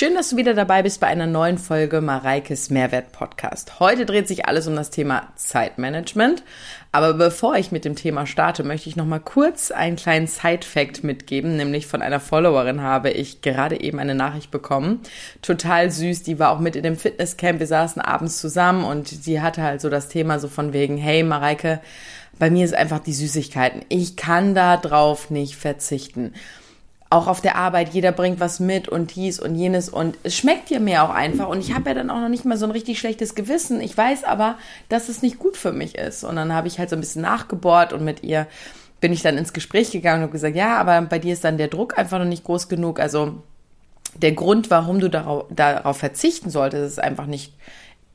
Schön, dass du wieder dabei bist bei einer neuen Folge Mareikes Mehrwert Podcast. Heute dreht sich alles um das Thema Zeitmanagement. Aber bevor ich mit dem Thema starte, möchte ich noch mal kurz einen kleinen Side-Fact mitgeben, nämlich von einer Followerin habe ich gerade eben eine Nachricht bekommen. Total süß, die war auch mit in dem Fitnesscamp. Wir saßen abends zusammen und sie hatte halt so das Thema so von wegen, hey Mareike, bei mir ist einfach die Süßigkeiten. Ich kann da drauf nicht verzichten auch auf der Arbeit, jeder bringt was mit und dies und jenes und es schmeckt ja mir auch einfach und ich habe ja dann auch noch nicht mal so ein richtig schlechtes Gewissen. Ich weiß aber, dass es nicht gut für mich ist und dann habe ich halt so ein bisschen nachgebohrt und mit ihr bin ich dann ins Gespräch gegangen und habe gesagt, ja, aber bei dir ist dann der Druck einfach noch nicht groß genug. Also der Grund, warum du darauf, darauf verzichten solltest, ist einfach nicht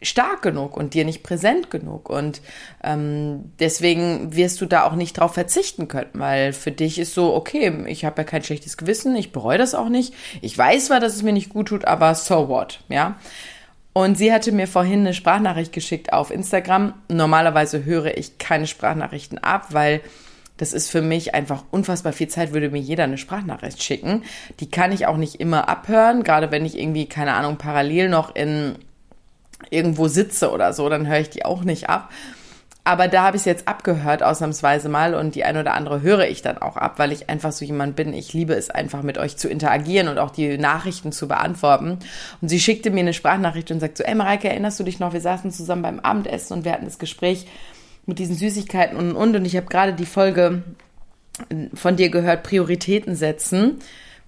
stark genug und dir nicht präsent genug. Und ähm, deswegen wirst du da auch nicht drauf verzichten können, weil für dich ist so, okay, ich habe ja kein schlechtes Gewissen, ich bereue das auch nicht. Ich weiß zwar, dass es mir nicht gut tut, aber so what, ja. Und sie hatte mir vorhin eine Sprachnachricht geschickt auf Instagram. Normalerweise höre ich keine Sprachnachrichten ab, weil das ist für mich einfach unfassbar viel Zeit, würde mir jeder eine Sprachnachricht schicken. Die kann ich auch nicht immer abhören, gerade wenn ich irgendwie, keine Ahnung, parallel noch in irgendwo sitze oder so, dann höre ich die auch nicht ab. Aber da habe ich es jetzt abgehört, ausnahmsweise mal, und die ein oder andere höre ich dann auch ab, weil ich einfach so jemand bin. Ich liebe es einfach, mit euch zu interagieren und auch die Nachrichten zu beantworten. Und sie schickte mir eine Sprachnachricht und sagt so, ey Mareike, erinnerst du dich noch, wir saßen zusammen beim Abendessen und wir hatten das Gespräch mit diesen Süßigkeiten und und. Und ich habe gerade die Folge von dir gehört, Prioritäten setzen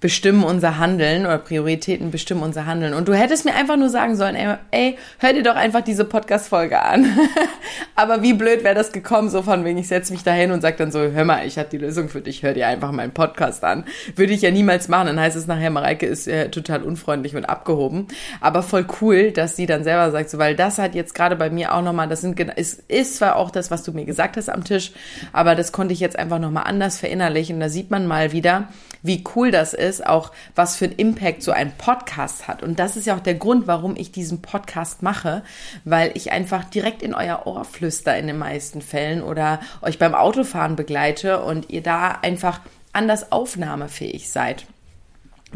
bestimmen unser Handeln oder Prioritäten bestimmen unser Handeln. Und du hättest mir einfach nur sagen sollen, ey, ey hör dir doch einfach diese Podcast-Folge an. Aber wie blöd wäre das gekommen, so von wegen, ich setze mich dahin und sag dann so, hör mal, ich habe die Lösung für dich, hör dir einfach meinen Podcast an. Würde ich ja niemals machen. Dann heißt es nachher, Mareike ist äh, total unfreundlich und abgehoben. Aber voll cool, dass sie dann selber sagt, so, weil das hat jetzt gerade bei mir auch nochmal, das sind, ist, ist zwar auch das, was du mir gesagt hast am Tisch, aber das konnte ich jetzt einfach nochmal anders verinnerlichen. Und da sieht man mal wieder, wie cool das ist, auch was für einen Impact so ein Podcast hat. Und das ist ja auch der Grund, warum ich diesen Podcast mache, weil ich einfach direkt in euer Ohr flüster in den meisten Fällen oder euch beim Autofahren begleite und ihr da einfach anders aufnahmefähig seid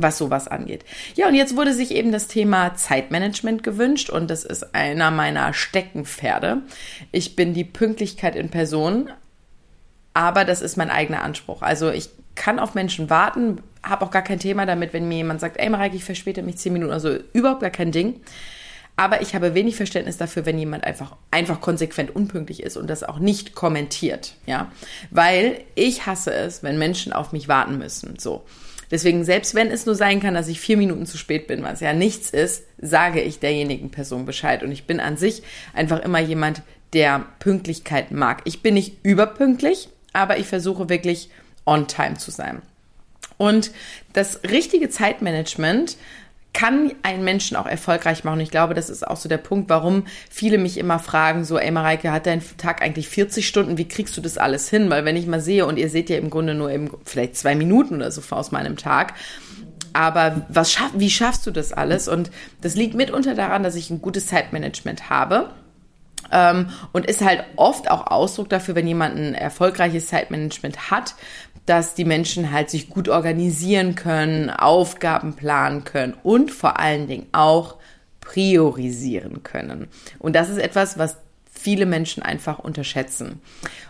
was sowas angeht. Ja, und jetzt wurde sich eben das Thema Zeitmanagement gewünscht und das ist einer meiner Steckenpferde. Ich bin die Pünktlichkeit in Person, aber das ist mein eigener Anspruch. Also ich kann auf Menschen warten, habe auch gar kein Thema damit, wenn mir jemand sagt, ey Mareike, ich verspäte mich zehn Minuten, also überhaupt gar kein Ding. Aber ich habe wenig Verständnis dafür, wenn jemand einfach, einfach konsequent unpünktlich ist und das auch nicht kommentiert, ja. Weil ich hasse es, wenn Menschen auf mich warten müssen, so. Deswegen, selbst wenn es nur sein kann, dass ich vier Minuten zu spät bin, was ja nichts ist, sage ich derjenigen Person Bescheid. Und ich bin an sich einfach immer jemand, der Pünktlichkeit mag. Ich bin nicht überpünktlich, aber ich versuche wirklich on time zu sein. Und das richtige Zeitmanagement kann einen Menschen auch erfolgreich machen. Ich glaube, das ist auch so der Punkt, warum viele mich immer fragen, so, ey Mareike, hat dein Tag eigentlich 40 Stunden? Wie kriegst du das alles hin? Weil wenn ich mal sehe, und ihr seht ja im Grunde nur eben vielleicht zwei Minuten oder so aus meinem Tag, aber was schaff, wie schaffst du das alles? Und das liegt mitunter daran, dass ich ein gutes Zeitmanagement habe und ist halt oft auch Ausdruck dafür, wenn jemand ein erfolgreiches Zeitmanagement hat, dass die Menschen halt sich gut organisieren können, Aufgaben planen können und vor allen Dingen auch priorisieren können. Und das ist etwas, was viele Menschen einfach unterschätzen.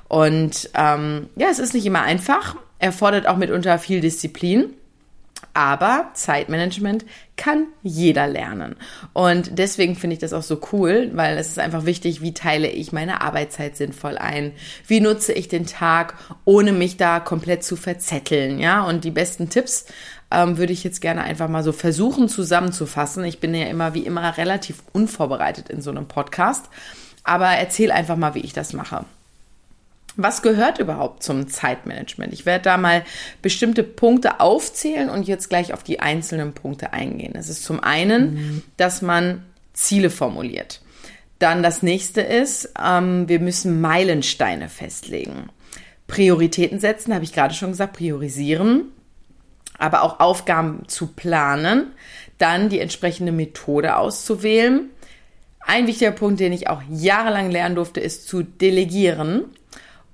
Und ähm, ja, es ist nicht immer einfach, erfordert auch mitunter viel Disziplin. Aber Zeitmanagement kann jeder lernen. Und deswegen finde ich das auch so cool, weil es ist einfach wichtig, wie teile ich meine Arbeitszeit sinnvoll ein? Wie nutze ich den Tag, ohne mich da komplett zu verzetteln? Ja, und die besten Tipps ähm, würde ich jetzt gerne einfach mal so versuchen zusammenzufassen. Ich bin ja immer wie immer relativ unvorbereitet in so einem Podcast, aber erzähl einfach mal, wie ich das mache. Was gehört überhaupt zum Zeitmanagement? Ich werde da mal bestimmte Punkte aufzählen und jetzt gleich auf die einzelnen Punkte eingehen. Es ist zum einen, dass man Ziele formuliert. Dann das nächste ist, ähm, wir müssen Meilensteine festlegen. Prioritäten setzen, habe ich gerade schon gesagt, priorisieren, aber auch Aufgaben zu planen, dann die entsprechende Methode auszuwählen. Ein wichtiger Punkt, den ich auch jahrelang lernen durfte, ist zu delegieren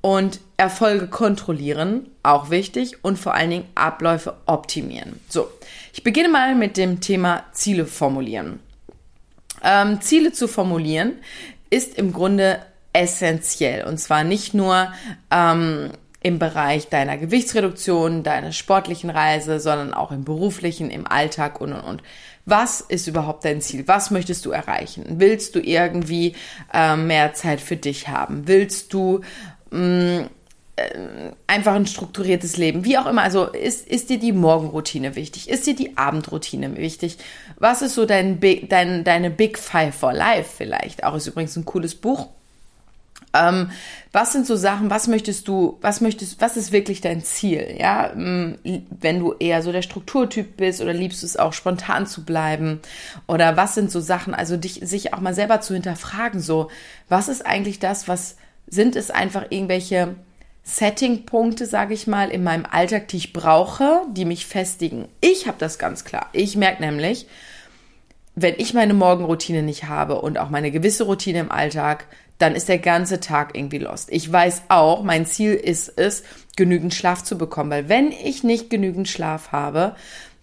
Und Erfolge kontrollieren, auch wichtig. Und vor allen Dingen Abläufe optimieren. So, ich beginne mal mit dem Thema Ziele formulieren. Ähm, Ziele zu formulieren ist im Grunde essentiell. Und zwar nicht nur ähm, im Bereich deiner Gewichtsreduktion, deiner sportlichen Reise, sondern auch im beruflichen, im Alltag und und und. Was ist überhaupt dein Ziel? Was möchtest du erreichen? Willst du irgendwie äh, mehr Zeit für dich haben? Willst du mm, äh, einfach ein strukturiertes Leben? Wie auch immer. Also ist, ist dir die Morgenroutine wichtig? Ist dir die Abendroutine wichtig? Was ist so dein, dein, deine Big Five for Life vielleicht? Auch ist übrigens ein cooles Buch ähm, was sind so Sachen, was möchtest du, was möchtest, was ist wirklich dein Ziel? Ja, ähm, wenn du eher so der Strukturtyp bist oder liebst es auch spontan zu bleiben? Oder was sind so Sachen, also dich, sich auch mal selber zu hinterfragen, so, was ist eigentlich das, was sind es einfach irgendwelche Setting-Punkte, sage ich mal, in meinem Alltag, die ich brauche, die mich festigen. Ich habe das ganz klar. Ich merke nämlich, wenn ich meine Morgenroutine nicht habe und auch meine gewisse Routine im Alltag, dann ist der ganze Tag irgendwie lost. Ich weiß auch, mein Ziel ist es, genügend Schlaf zu bekommen, weil wenn ich nicht genügend Schlaf habe,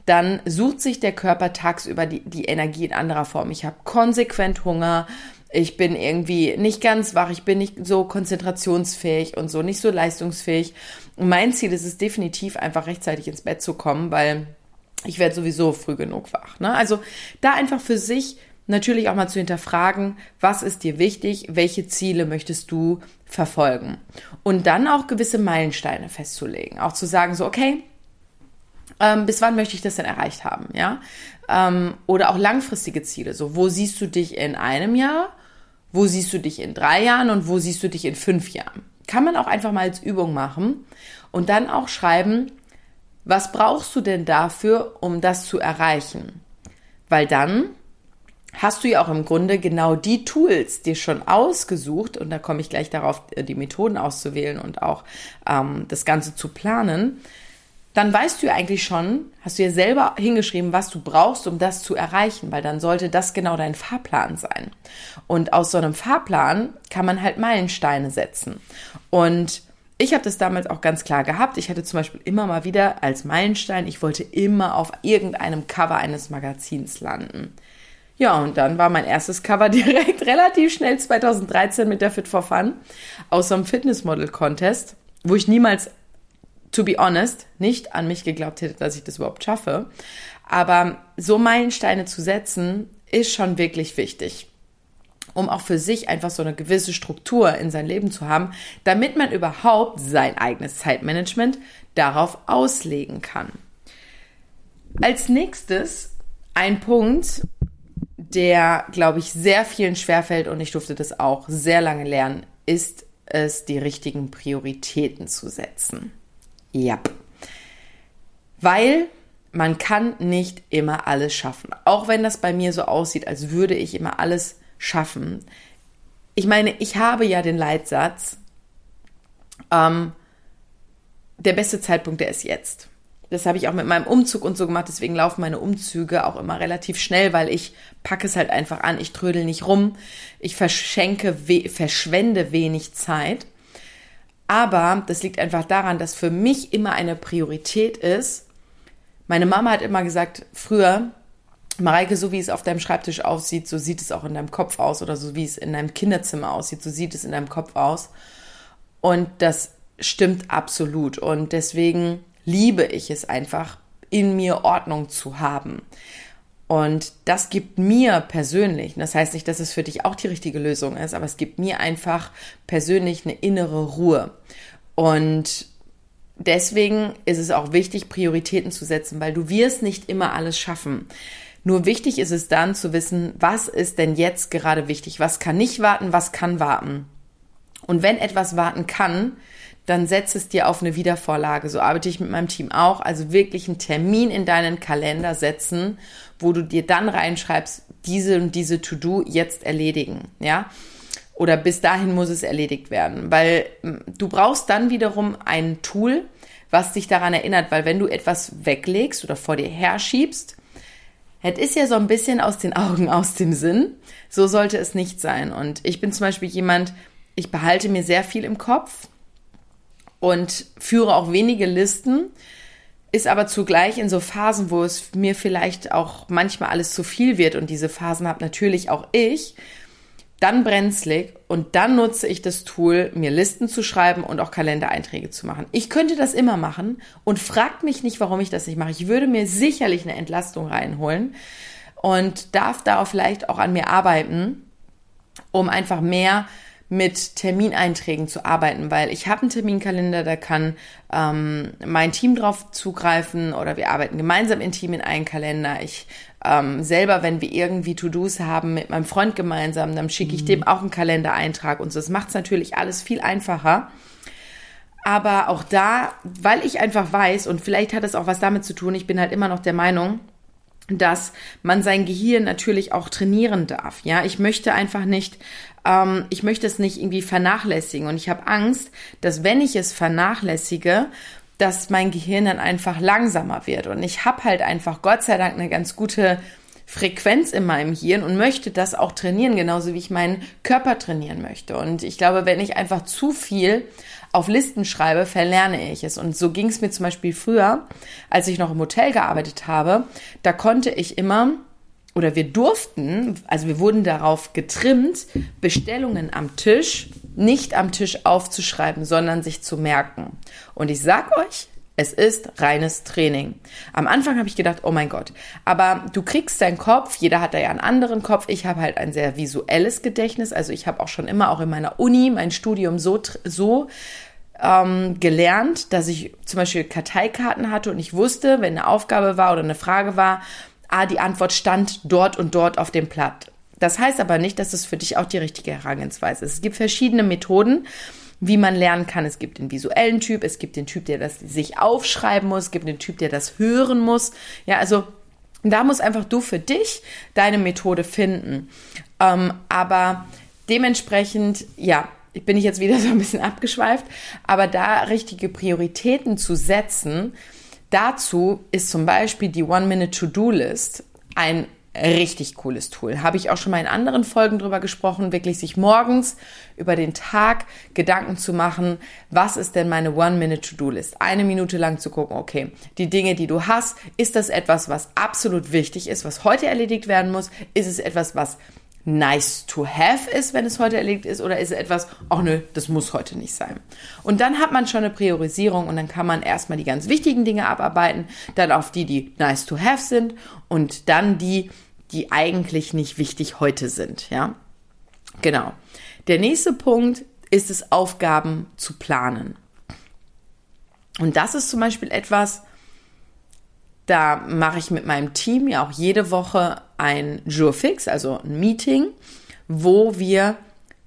dann sucht sich der Körper tagsüber die, die Energie in anderer Form. Ich habe konsequent Hunger, ich bin irgendwie nicht ganz wach, ich bin nicht so konzentrationsfähig und so, nicht so leistungsfähig. Und mein Ziel ist es definitiv, einfach rechtzeitig ins Bett zu kommen, weil ich werde sowieso früh genug wach. Ne? Also da einfach für sich natürlich auch mal zu hinterfragen, was ist dir wichtig, welche Ziele möchtest du verfolgen. Und dann auch gewisse Meilensteine festzulegen. Auch zu sagen, so, okay, ähm, bis wann möchte ich das denn erreicht haben, ja? Ähm, oder auch langfristige Ziele. So, wo siehst du dich in einem Jahr? Wo siehst du dich in drei Jahren? Und wo siehst du dich in fünf Jahren? Kann man auch einfach mal als Übung machen und dann auch schreiben, was brauchst du denn dafür, um das zu erreichen? Weil dann hast du ja auch im Grunde genau die Tools dir schon ausgesucht, und da komme ich gleich darauf, äh, die Methoden auszuwählen und auch ähm, das Ganze zu planen, dann weißt du ja eigentlich schon, hast du ja selber hingeschrieben, was du brauchst, um das zu erreichen, weil dann sollte das genau dein Fahrplan sein. Und aus so einem Fahrplan kann man halt Meilensteine setzen. Und ich habe das damals auch ganz klar gehabt. Ich hatte zum Beispiel immer mal wieder als Meilenstein, ich wollte immer auf irgendeinem Cover eines Magazins landen. Ja, und dann war mein erstes Cover direkt relativ schnell 2013 mit der Fit for Fun aus so einem Fitnessmodel-Contest, wo ich niemals, to be honest, nicht an mich geglaubt hätte, dass ich das überhaupt schaffe. Aber so Meilensteine zu setzen, ist schon wirklich wichtig um auch für sich einfach so eine gewisse Struktur in sein Leben zu haben, damit man überhaupt sein eigenes Zeitmanagement darauf auslegen kann. Als nächstes ein Punkt, der, glaube ich, sehr vielen schwerfällt und ich durfte das auch sehr lange lernen, ist es, die richtigen Prioritäten zu setzen. Ja. Weil man kann nicht immer alles schaffen. Auch wenn das bei mir so aussieht, als würde ich immer alles schaffen. Ich meine, ich habe ja den Leitsatz, ähm, der beste Zeitpunkt, der ist jetzt. Das habe ich auch mit meinem Umzug und so gemacht. Deswegen laufen meine Umzüge auch immer relativ schnell, weil ich packe es halt einfach an. Ich trödel nicht rum. Ich verschenke, we verschwende wenig Zeit. Aber das liegt einfach daran, dass für mich immer eine Priorität ist. Meine Mama hat immer gesagt, früher, Mareike, so wie es auf deinem Schreibtisch aussieht, so sieht es auch in deinem Kopf aus oder so wie es in deinem Kinderzimmer aussieht, so sieht es in deinem Kopf aus. Und das stimmt absolut. Und deswegen liebe ich es einfach, in mir Ordnung zu haben. Und das gibt mir persönlich, das heißt nicht, dass es für dich auch die richtige Lösung ist, aber es gibt mir einfach persönlich eine innere Ruhe. Und deswegen ist es auch wichtig, Prioritäten zu setzen, weil du wirst nicht immer alles schaffen. Nur wichtig ist es dann zu wissen, was ist denn jetzt gerade wichtig? Was kann nicht warten? Was kann warten? Und wenn etwas warten kann, dann setz es dir auf eine Wiedervorlage. So arbeite ich mit meinem Team auch. Also wirklich einen Termin in deinen Kalender setzen, wo du dir dann reinschreibst, diese und diese To-Do jetzt erledigen, ja? Oder bis dahin muss es erledigt werden, weil du brauchst dann wiederum ein Tool, was dich daran erinnert, weil wenn du etwas weglegst oder vor dir herschiebst, es ist ja so ein bisschen aus den Augen, aus dem Sinn. So sollte es nicht sein. Und ich bin zum Beispiel jemand, ich behalte mir sehr viel im Kopf und führe auch wenige Listen, ist aber zugleich in so Phasen, wo es mir vielleicht auch manchmal alles zu viel wird und diese Phasen habe natürlich auch ich, dann brenzlig und dann nutze ich das Tool, mir Listen zu schreiben und auch Kalendereinträge zu machen. Ich könnte das immer machen und fragt mich nicht, warum ich das nicht mache. Ich würde mir sicherlich eine Entlastung reinholen und darf darauf vielleicht auch an mir arbeiten, um einfach mehr mit Termineinträgen zu arbeiten, weil ich habe einen Terminkalender, da kann ähm, mein Team drauf zugreifen oder wir arbeiten gemeinsam im Team in einen Kalender. Ich ähm, selber, wenn wir irgendwie To-Dos haben mit meinem Freund gemeinsam, dann schicke ich mhm. dem auch einen Kalendereintrag und so. Das macht es natürlich alles viel einfacher. Aber auch da, weil ich einfach weiß, und vielleicht hat es auch was damit zu tun, ich bin halt immer noch der Meinung, dass man sein Gehirn natürlich auch trainieren darf. Ja, ich möchte einfach nicht, ähm, ich möchte es nicht irgendwie vernachlässigen und ich habe Angst, dass wenn ich es vernachlässige, dass mein Gehirn dann einfach langsamer wird. Und ich habe halt einfach Gott sei Dank eine ganz gute Frequenz in meinem Hirn und möchte das auch trainieren, genauso wie ich meinen Körper trainieren möchte. Und ich glaube, wenn ich einfach zu viel auf Listen schreibe, verlerne ich es. Und so ging es mir zum Beispiel früher, als ich noch im Hotel gearbeitet habe. Da konnte ich immer oder wir durften, also wir wurden darauf getrimmt, Bestellungen am Tisch nicht am Tisch aufzuschreiben, sondern sich zu merken. Und ich sag euch, es ist reines Training. Am Anfang habe ich gedacht, oh mein Gott, aber du kriegst deinen Kopf, jeder hat da ja einen anderen Kopf. Ich habe halt ein sehr visuelles Gedächtnis, also ich habe auch schon immer auch in meiner Uni mein Studium so so ähm, gelernt, dass ich zum Beispiel Karteikarten hatte und ich wusste, wenn eine Aufgabe war oder eine Frage war, ah, die Antwort stand dort und dort auf dem Blatt. Das heißt aber nicht, dass es für dich auch die richtige Herangehensweise ist. Es gibt verschiedene Methoden, wie man lernen kann. Es gibt den visuellen Typ, es gibt den Typ, der das sich aufschreiben muss, es gibt den Typ, der das hören muss. Ja, also da muss einfach du für dich deine Methode finden. Ähm, aber dementsprechend, ja, bin ich jetzt wieder so ein bisschen abgeschweift, aber da richtige Prioritäten zu setzen, dazu ist zum Beispiel die One-Minute-To-Do-List ein richtig cooles Tool. Habe ich auch schon mal in anderen Folgen drüber gesprochen, wirklich sich morgens über den Tag Gedanken zu machen, was ist denn meine One-Minute-To-Do-List? Eine Minute lang zu gucken, okay, die Dinge, die du hast, ist das etwas, was absolut wichtig ist, was heute erledigt werden muss? Ist es etwas, was nice to have ist, wenn es heute erledigt ist, oder ist es etwas, ach nö, das muss heute nicht sein. Und dann hat man schon eine Priorisierung und dann kann man erstmal die ganz wichtigen Dinge abarbeiten, dann auf die, die nice to have sind und dann die, die eigentlich nicht wichtig heute sind, ja. Genau. Der nächste Punkt ist es, Aufgaben zu planen. Und das ist zum Beispiel etwas, da mache ich mit meinem Team ja auch jede Woche ein Jurfix, also ein Meeting, wo wir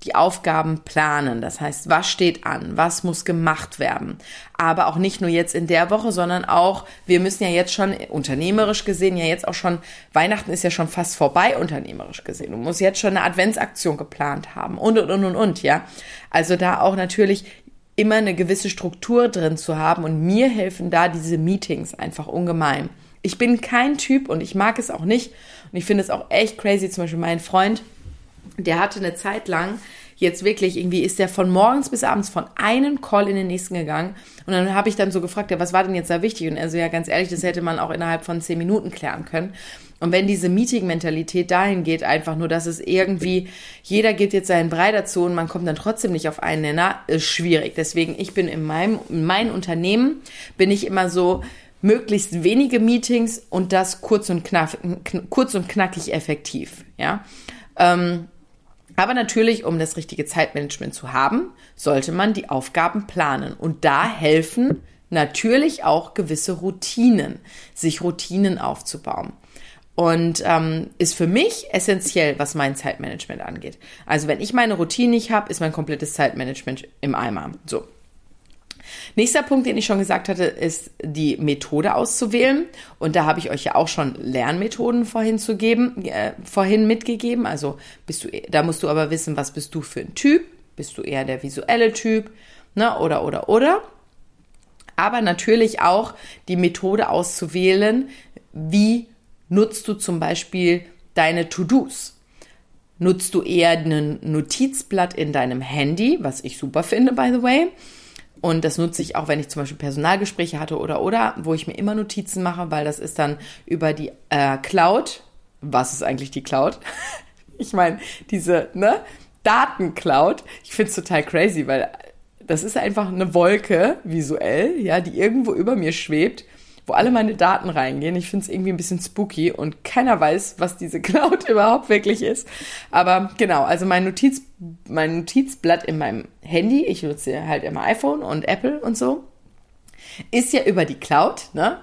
die Aufgaben planen. Das heißt, was steht an? Was muss gemacht werden? Aber auch nicht nur jetzt in der Woche, sondern auch, wir müssen ja jetzt schon unternehmerisch gesehen, ja jetzt auch schon, Weihnachten ist ja schon fast vorbei, unternehmerisch gesehen. Du musst jetzt schon eine Adventsaktion geplant haben und, und, und, und, und, ja. Also da auch natürlich immer eine gewisse Struktur drin zu haben und mir helfen da diese Meetings einfach ungemein. Ich bin kein Typ und ich mag es auch nicht und ich finde es auch echt crazy. Zum Beispiel mein Freund, der hatte eine Zeit lang jetzt wirklich irgendwie ist der von morgens bis abends von einem Call in den nächsten gegangen. Und dann habe ich dann so gefragt, ja, was war denn jetzt da wichtig? Und er so, ja, ganz ehrlich, das hätte man auch innerhalb von zehn Minuten klären können. Und wenn diese Meeting-Mentalität dahin geht, einfach nur, dass es irgendwie, jeder gibt jetzt seinen Brei dazu und man kommt dann trotzdem nicht auf einen Nenner, ist schwierig. Deswegen, ich bin in meinem, in meinem Unternehmen, bin ich immer so, möglichst wenige Meetings und das kurz und, knapp, kurz und knackig effektiv, ja. Ähm, aber natürlich, um das richtige Zeitmanagement zu haben, sollte man die Aufgaben planen. Und da helfen natürlich auch gewisse Routinen, sich Routinen aufzubauen. Und ähm, ist für mich essentiell, was mein Zeitmanagement angeht. Also wenn ich meine Routine nicht habe, ist mein komplettes Zeitmanagement im Eimer. So. Nächster Punkt, den ich schon gesagt hatte, ist die Methode auszuwählen. Und da habe ich euch ja auch schon Lernmethoden vorhin zu geben, äh, vorhin mitgegeben. Also bist du, da musst du aber wissen, was bist du für ein Typ? Bist du eher der visuelle Typ? Ne? Oder, oder, oder. Aber natürlich auch die Methode auszuwählen, wie nutzt du zum Beispiel deine To-Dos? Nutzt du eher ein Notizblatt in deinem Handy, was ich super finde, by the way? Und das nutze ich auch, wenn ich zum Beispiel Personalgespräche hatte oder oder, wo ich mir immer Notizen mache, weil das ist dann über die äh, Cloud. Was ist eigentlich die Cloud? ich meine, diese, ne? Datencloud. Ich finde es total crazy, weil das ist einfach eine Wolke visuell, ja, die irgendwo über mir schwebt wo alle meine Daten reingehen. Ich finde es irgendwie ein bisschen spooky und keiner weiß, was diese Cloud überhaupt wirklich ist. Aber genau, also mein Notiz, mein Notizblatt in meinem Handy, ich nutze halt immer iPhone und Apple und so, ist ja über die Cloud, ne?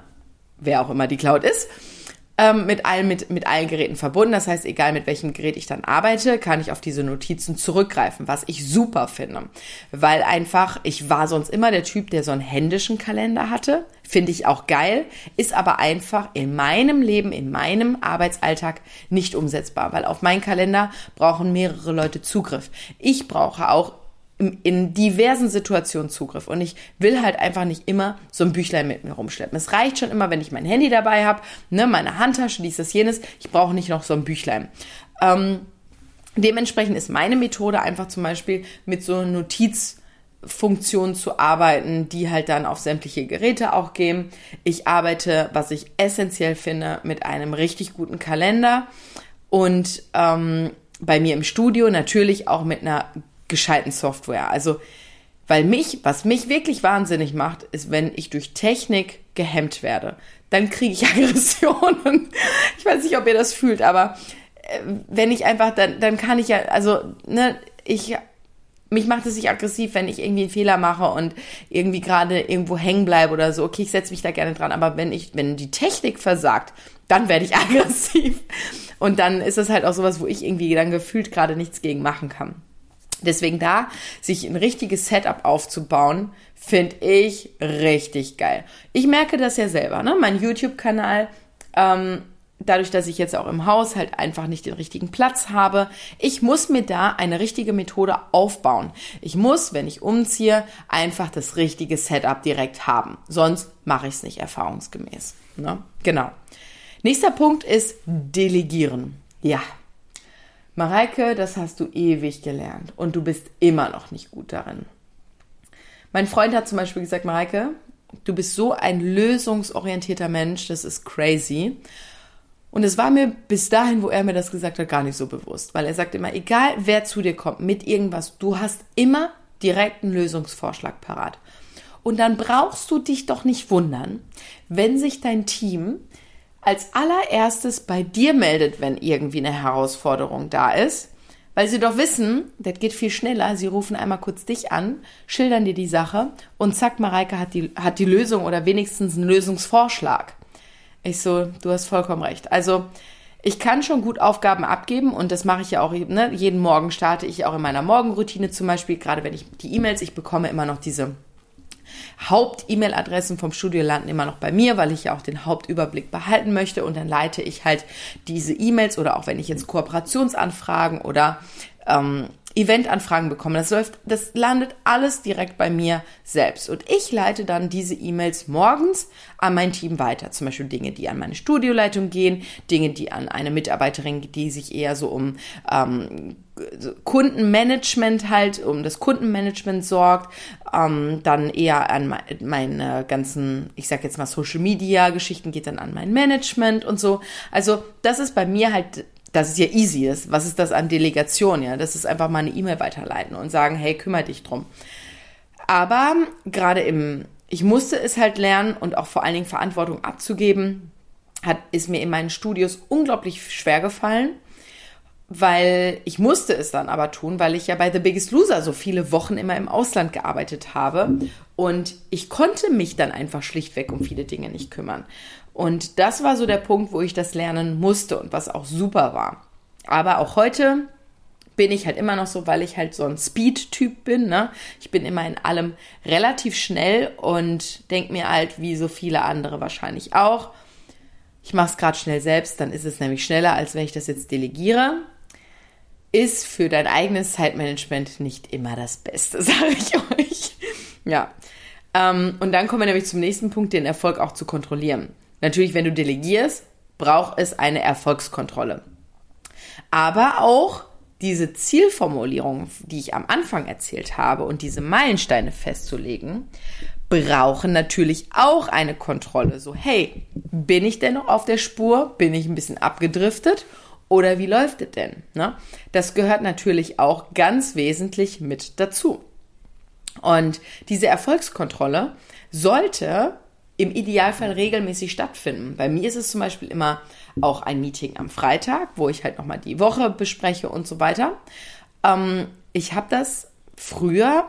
Wer auch immer die Cloud ist ähm, mit, allen, mit, mit allen Geräten verbunden. Das heißt, egal mit welchem Gerät ich dann arbeite, kann ich auf diese Notizen zurückgreifen, was ich super finde. Weil einfach, ich war sonst immer der Typ, der so einen händischen Kalender hatte. Finde ich auch geil, ist aber einfach in meinem Leben, in meinem Arbeitsalltag nicht umsetzbar, weil auf meinen Kalender brauchen mehrere Leute Zugriff. Ich brauche auch in diversen Situationen Zugriff. Und ich will halt einfach nicht immer so ein Büchlein mit mir rumschleppen. Es reicht schon immer, wenn ich mein Handy dabei habe, ne, meine Handtasche, dies, das, jenes. Ich brauche nicht noch so ein Büchlein. Ähm, dementsprechend ist meine Methode einfach zum Beispiel mit so Notizfunktionen zu arbeiten, die halt dann auf sämtliche Geräte auch gehen. Ich arbeite, was ich essentiell finde, mit einem richtig guten Kalender und ähm, bei mir im Studio natürlich auch mit einer gescheiten Software. Also, weil mich, was mich wirklich wahnsinnig macht, ist, wenn ich durch Technik gehemmt werde. Dann kriege ich Aggressionen. ich weiß nicht, ob ihr das fühlt, aber äh, wenn ich einfach, dann, dann kann ich ja, also, ne, ich, mich macht es nicht aggressiv, wenn ich irgendwie einen Fehler mache und irgendwie gerade irgendwo hängen bleibe oder so. Okay, ich setze mich da gerne dran, aber wenn ich, wenn die Technik versagt, dann werde ich aggressiv. Und dann ist es halt auch sowas, wo ich irgendwie dann gefühlt gerade nichts gegen machen kann. Deswegen da, sich ein richtiges Setup aufzubauen, finde ich richtig geil. Ich merke das ja selber, ne? Mein YouTube-Kanal, ähm, dadurch, dass ich jetzt auch im Haus halt einfach nicht den richtigen Platz habe, ich muss mir da eine richtige Methode aufbauen. Ich muss, wenn ich umziehe, einfach das richtige Setup direkt haben. Sonst mache ich es nicht erfahrungsgemäß. Ne? Genau. Nächster Punkt ist Delegieren. Ja, Mareike, das hast du ewig gelernt und du bist immer noch nicht gut darin. Mein Freund hat zum Beispiel gesagt, Mareike, du bist so ein lösungsorientierter Mensch, das ist crazy. Und es war mir bis dahin, wo er mir das gesagt hat, gar nicht so bewusst, weil er sagt immer, egal wer zu dir kommt mit irgendwas, du hast immer direkt einen Lösungsvorschlag parat. Und dann brauchst du dich doch nicht wundern, wenn sich dein Team als allererstes bei dir meldet, wenn irgendwie eine Herausforderung da ist, weil sie doch wissen, das geht viel schneller. Sie rufen einmal kurz dich an, schildern dir die Sache und zack, Mareike hat die, hat die Lösung oder wenigstens einen Lösungsvorschlag. Ich so, du hast vollkommen recht. Also, ich kann schon gut Aufgaben abgeben und das mache ich ja auch, ne? jeden Morgen starte ich auch in meiner Morgenroutine zum Beispiel, gerade wenn ich die E-Mails, ich bekomme immer noch diese Haupt-E-Mail-Adressen vom Studio landen immer noch bei mir, weil ich ja auch den Hauptüberblick behalten möchte und dann leite ich halt diese E-Mails oder auch wenn ich jetzt Kooperationsanfragen oder ähm, Eventanfragen bekomme. Das läuft, das landet alles direkt bei mir selbst. Und ich leite dann diese E-Mails morgens an mein Team weiter. Zum Beispiel Dinge, die an meine Studioleitung gehen, Dinge, die an eine Mitarbeiterin, die sich eher so um ähm, Kundenmanagement halt, um das Kundenmanagement sorgt, ähm, dann eher an meine ganzen, ich sag jetzt mal Social Media Geschichten geht dann an mein Management und so. Also das ist bei mir halt das ist ja easy ist. Was ist das an Delegation? Ja, das ist einfach mal eine E-Mail weiterleiten und sagen, hey, kümmere dich drum. Aber gerade im, ich musste es halt lernen und auch vor allen Dingen Verantwortung abzugeben, hat, ist mir in meinen Studios unglaublich schwer gefallen, weil ich musste es dann aber tun, weil ich ja bei The Biggest Loser so viele Wochen immer im Ausland gearbeitet habe und ich konnte mich dann einfach schlichtweg um viele Dinge nicht kümmern. Und das war so der Punkt, wo ich das lernen musste und was auch super war. Aber auch heute bin ich halt immer noch so, weil ich halt so ein Speed-Typ bin. Ne? Ich bin immer in allem relativ schnell und denke mir halt, wie so viele andere wahrscheinlich auch, ich mache es gerade schnell selbst, dann ist es nämlich schneller, als wenn ich das jetzt delegiere. Ist für dein eigenes Zeitmanagement nicht immer das Beste, sage ich euch. Ja. Ähm, und dann kommen wir nämlich zum nächsten Punkt, den Erfolg auch zu kontrollieren. Natürlich, wenn du delegierst, braucht es eine Erfolgskontrolle. Aber auch diese Zielformulierung, die ich am Anfang erzählt habe und diese Meilensteine festzulegen, brauchen natürlich auch eine Kontrolle. So, hey, bin ich denn noch auf der Spur? Bin ich ein bisschen abgedriftet? Oder wie läuft es denn? Ne? Das gehört natürlich auch ganz wesentlich mit dazu. Und diese Erfolgskontrolle sollte im Idealfall regelmäßig stattfinden. Bei mir ist es zum Beispiel immer auch ein Meeting am Freitag, wo ich halt nochmal die Woche bespreche und so weiter. Ähm, ich habe das früher,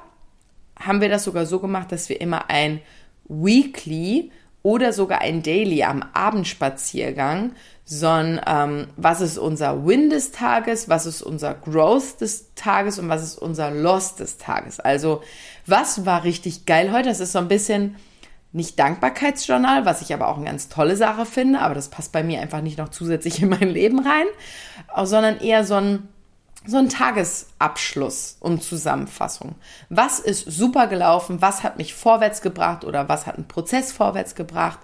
haben wir das sogar so gemacht, dass wir immer ein Weekly oder sogar ein Daily am Abendspaziergang, sondern ähm, was ist unser Win des Tages, was ist unser Growth des Tages und was ist unser Loss des Tages. Also was war richtig geil heute? Das ist so ein bisschen nicht Dankbarkeitsjournal, was ich aber auch eine ganz tolle Sache finde, aber das passt bei mir einfach nicht noch zusätzlich in mein Leben rein, sondern eher so ein, so ein Tagesabschluss und Zusammenfassung. Was ist super gelaufen? Was hat mich vorwärts gebracht oder was hat einen Prozess vorwärts gebracht?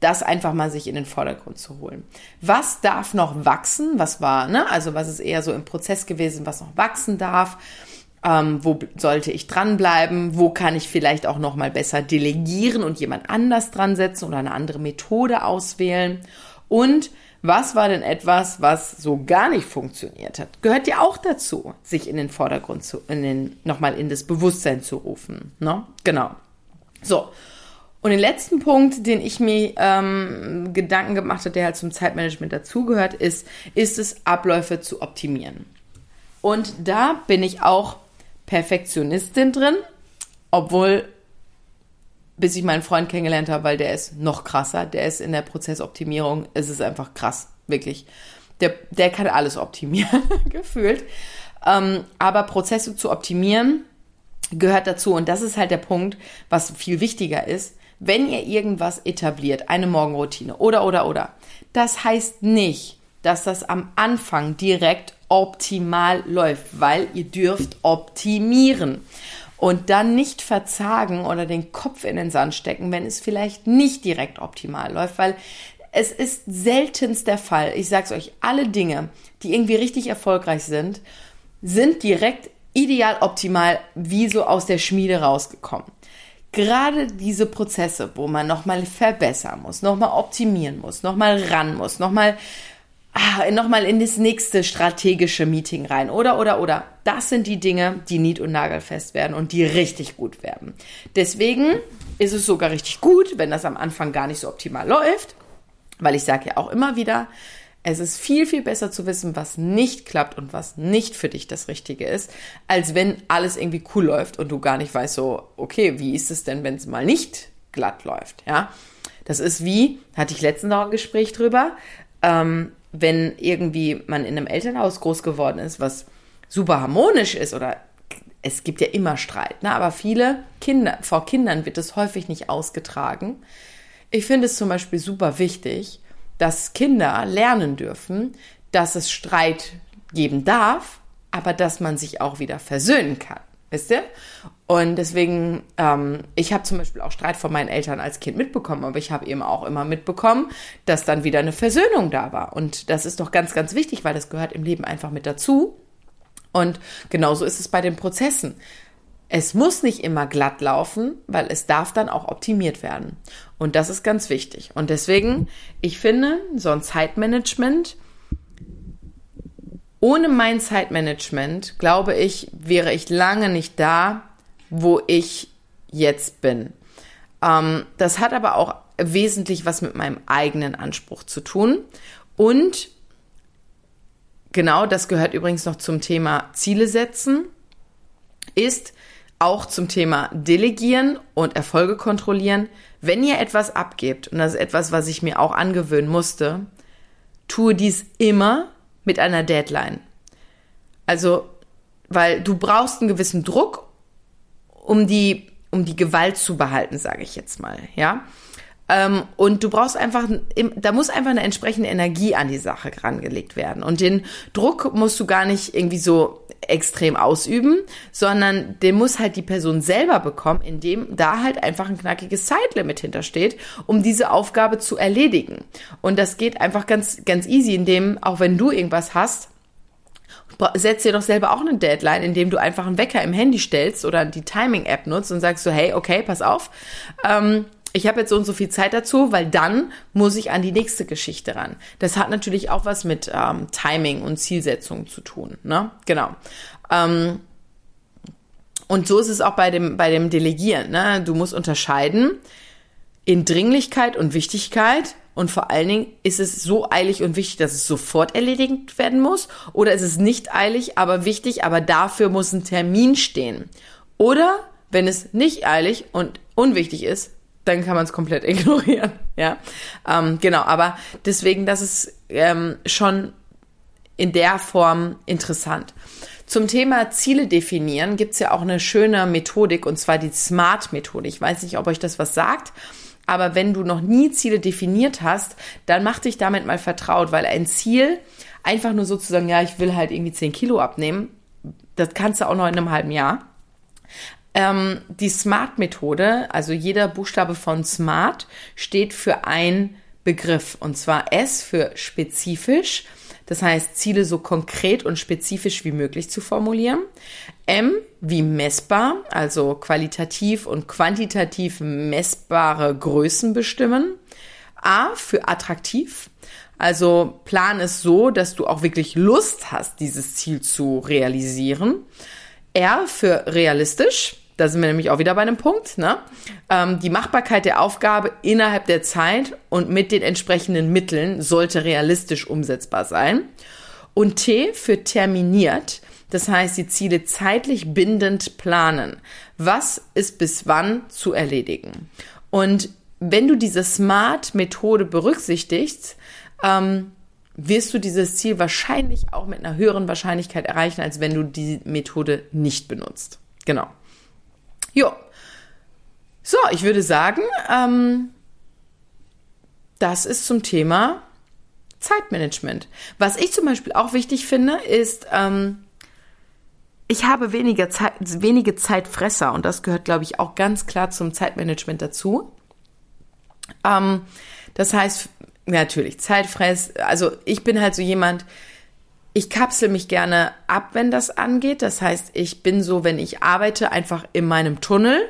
Das einfach mal sich in den Vordergrund zu holen. Was darf noch wachsen? Was war, ne? Also was ist eher so im Prozess gewesen, was noch wachsen darf? Ähm, wo sollte ich dranbleiben? Wo kann ich vielleicht auch noch mal besser delegieren und jemand anders dran setzen oder eine andere Methode auswählen? Und was war denn etwas, was so gar nicht funktioniert hat? Gehört ja auch dazu, sich in den Vordergrund zu, in den, nochmal in das Bewusstsein zu rufen. Ne? Genau. So. Und den letzten Punkt, den ich mir ähm, Gedanken gemacht habe, der halt zum Zeitmanagement dazugehört, ist, ist es, Abläufe zu optimieren. Und da bin ich auch Perfektionistin drin, obwohl bis ich meinen Freund kennengelernt habe, weil der ist noch krasser, der ist in der Prozessoptimierung, es ist einfach krass, wirklich. Der, der kann alles optimieren, gefühlt. Ähm, aber Prozesse zu optimieren gehört dazu und das ist halt der Punkt, was viel wichtiger ist. Wenn ihr irgendwas etabliert, eine Morgenroutine oder oder oder, das heißt nicht, dass das am Anfang direkt optimal läuft, weil ihr dürft optimieren und dann nicht verzagen oder den Kopf in den Sand stecken, wenn es vielleicht nicht direkt optimal läuft, weil es ist seltenst der Fall. Ich sag's euch, alle Dinge, die irgendwie richtig erfolgreich sind, sind direkt ideal optimal wie so aus der Schmiede rausgekommen. Gerade diese Prozesse, wo man nochmal verbessern muss, nochmal optimieren muss, nochmal ran muss, nochmal ah, nochmal in das nächste strategische Meeting rein. Oder, oder, oder. Das sind die Dinge, die nied- und nagelfest werden und die richtig gut werden. Deswegen ist es sogar richtig gut, wenn das am Anfang gar nicht so optimal läuft. Weil ich sage ja auch immer wieder, es ist viel, viel besser zu wissen, was nicht klappt und was nicht für dich das Richtige ist, als wenn alles irgendwie cool läuft und du gar nicht weißt, so, okay, wie ist es denn, wenn es mal nicht glatt läuft, ja? Das ist wie, hatte ich letztens noch ein Gespräch drüber, ähm, wenn irgendwie man in einem Elternhaus groß geworden ist, was super harmonisch ist oder es gibt ja immer Streit, ne? aber viele Kinder, vor Kindern wird es häufig nicht ausgetragen. Ich finde es zum Beispiel super wichtig, dass Kinder lernen dürfen, dass es Streit geben darf, aber dass man sich auch wieder versöhnen kann. Wisst ihr? Und deswegen, ähm, ich habe zum Beispiel auch Streit von meinen Eltern als Kind mitbekommen, aber ich habe eben auch immer mitbekommen, dass dann wieder eine Versöhnung da war. Und das ist doch ganz, ganz wichtig, weil das gehört im Leben einfach mit dazu. Und genauso ist es bei den Prozessen. Es muss nicht immer glatt laufen, weil es darf dann auch optimiert werden. Und das ist ganz wichtig. Und deswegen, ich finde, so ein Zeitmanagement, ohne mein Zeitmanagement, glaube ich, wäre ich lange nicht da, wo ich jetzt bin. Ähm, das hat aber auch wesentlich was mit meinem eigenen Anspruch zu tun. Und genau das gehört übrigens noch zum Thema Ziele setzen, ist auch zum Thema Delegieren und Erfolge kontrollieren. Wenn ihr etwas abgebt, und das ist etwas, was ich mir auch angewöhnen musste, tue dies immer mit einer Deadline. Also, weil du brauchst einen gewissen Druck, um die, um die Gewalt zu behalten, sage ich jetzt mal, ja. Ähm, und du brauchst einfach, da muss einfach eine entsprechende Energie an die Sache rangelegt werden. Und den Druck musst du gar nicht irgendwie so extrem ausüben, sondern den muss halt die Person selber bekommen, indem da halt einfach ein knackiges Zeitlimit hintersteht, um diese Aufgabe zu erledigen. Und das geht einfach ganz, ganz easy, indem, auch wenn du irgendwas hast, setz dir doch selber auch eine Deadline, indem du einfach einen Wecker im Handy stellst oder die Timing-App nutzt und sagst so, hey, okay, pass auf, ähm, ich habe jetzt so und so viel Zeit dazu, weil dann muss ich an die nächste Geschichte ran. Das hat natürlich auch was mit ähm, Timing und Zielsetzung zu tun. Ne? Genau. Ähm, und so ist es auch bei dem, bei dem Delegieren. Ne? Du musst unterscheiden in Dringlichkeit und Wichtigkeit. Und vor allen Dingen, ist es so eilig und wichtig, dass es sofort erledigt werden muss? Oder ist es nicht eilig, aber wichtig, aber dafür muss ein Termin stehen? Oder wenn es nicht eilig und unwichtig ist, dann kann man es komplett ignorieren. Ja, ähm, genau. Aber deswegen, das ist ähm, schon in der Form interessant. Zum Thema Ziele definieren gibt es ja auch eine schöne Methodik und zwar die SMART-Methode. Ich weiß nicht, ob euch das was sagt. Aber wenn du noch nie Ziele definiert hast, dann mach dich damit mal vertraut, weil ein Ziel einfach nur sozusagen, ja, ich will halt irgendwie 10 Kilo abnehmen, das kannst du auch noch in einem halben Jahr. Ähm, die SMART-Methode, also jeder Buchstabe von SMART steht für ein Begriff und zwar S für spezifisch, das heißt Ziele so konkret und spezifisch wie möglich zu formulieren. M wie messbar, also qualitativ und quantitativ messbare Größen bestimmen. A für attraktiv, also plan es so, dass du auch wirklich Lust hast, dieses Ziel zu realisieren. R für realistisch, da sind wir nämlich auch wieder bei einem Punkt, ne? Ähm, die Machbarkeit der Aufgabe innerhalb der Zeit und mit den entsprechenden Mitteln sollte realistisch umsetzbar sein. Und T für terminiert, das heißt, die Ziele zeitlich bindend planen. Was ist bis wann zu erledigen? Und wenn du diese Smart-Methode berücksichtigst, ähm, wirst du dieses Ziel wahrscheinlich auch mit einer höheren Wahrscheinlichkeit erreichen, als wenn du die Methode nicht benutzt. Genau. Jo. So, ich würde sagen, ähm, das ist zum Thema Zeitmanagement. Was ich zum Beispiel auch wichtig finde, ist, ähm, ich habe weniger Zeit, wenige Zeitfresser und das gehört, glaube ich, auch ganz klar zum Zeitmanagement dazu. Ähm, das heißt, natürlich, Zeitfress, also ich bin halt so jemand, ich kapsel mich gerne ab, wenn das angeht. Das heißt, ich bin so, wenn ich arbeite, einfach in meinem Tunnel.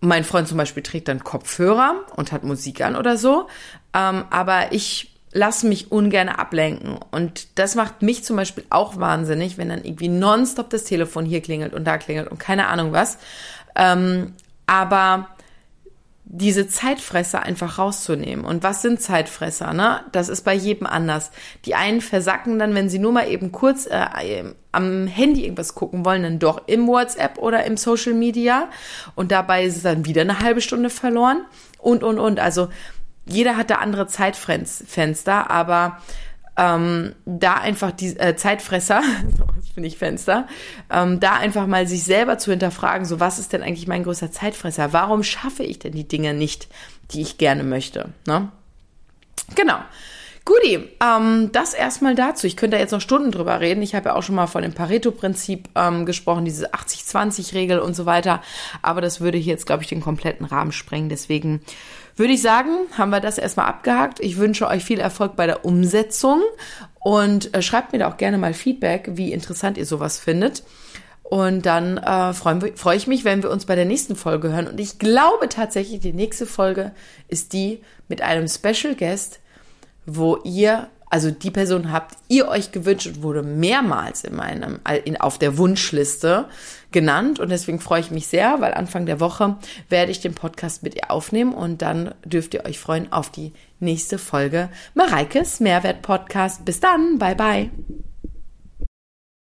Mein Freund zum Beispiel trägt dann Kopfhörer und hat Musik an oder so. Ähm, aber ich lasse mich ungern ablenken. Und das macht mich zum Beispiel auch wahnsinnig, wenn dann irgendwie nonstop das Telefon hier klingelt und da klingelt und keine Ahnung was. Ähm, aber diese Zeitfresser einfach rauszunehmen. Und was sind Zeitfresser? Ne? Das ist bei jedem anders. Die einen versacken dann, wenn sie nur mal eben kurz äh, am Handy irgendwas gucken wollen, dann doch im WhatsApp oder im Social Media. Und dabei ist es dann wieder eine halbe Stunde verloren. Und, und, und. Also jeder hat da andere Zeitfenster, aber ähm, da einfach die äh, Zeitfresser, bin ich Fenster, ähm, da einfach mal sich selber zu hinterfragen, so was ist denn eigentlich mein größter Zeitfresser? Warum schaffe ich denn die Dinge nicht, die ich gerne möchte? Ne? Genau. Guti, ähm, das erstmal dazu. Ich könnte da jetzt noch Stunden drüber reden. Ich habe ja auch schon mal von dem Pareto-Prinzip ähm, gesprochen, diese 80-20-Regel und so weiter. Aber das würde hier jetzt, glaube ich, den kompletten Rahmen sprengen. Deswegen würde ich sagen, haben wir das erstmal abgehakt. Ich wünsche euch viel Erfolg bei der Umsetzung und äh, schreibt mir da auch gerne mal Feedback, wie interessant ihr sowas findet. Und dann äh, freue freu ich mich, wenn wir uns bei der nächsten Folge hören. Und ich glaube tatsächlich, die nächste Folge ist die mit einem Special Guest, wo ihr, also die Person habt ihr euch gewünscht und wurde mehrmals in meinem, in, auf der Wunschliste genannt. Und deswegen freue ich mich sehr, weil Anfang der Woche werde ich den Podcast mit ihr aufnehmen und dann dürft ihr euch freuen auf die nächste Folge Mareikes Mehrwert Podcast. Bis dann, bye bye.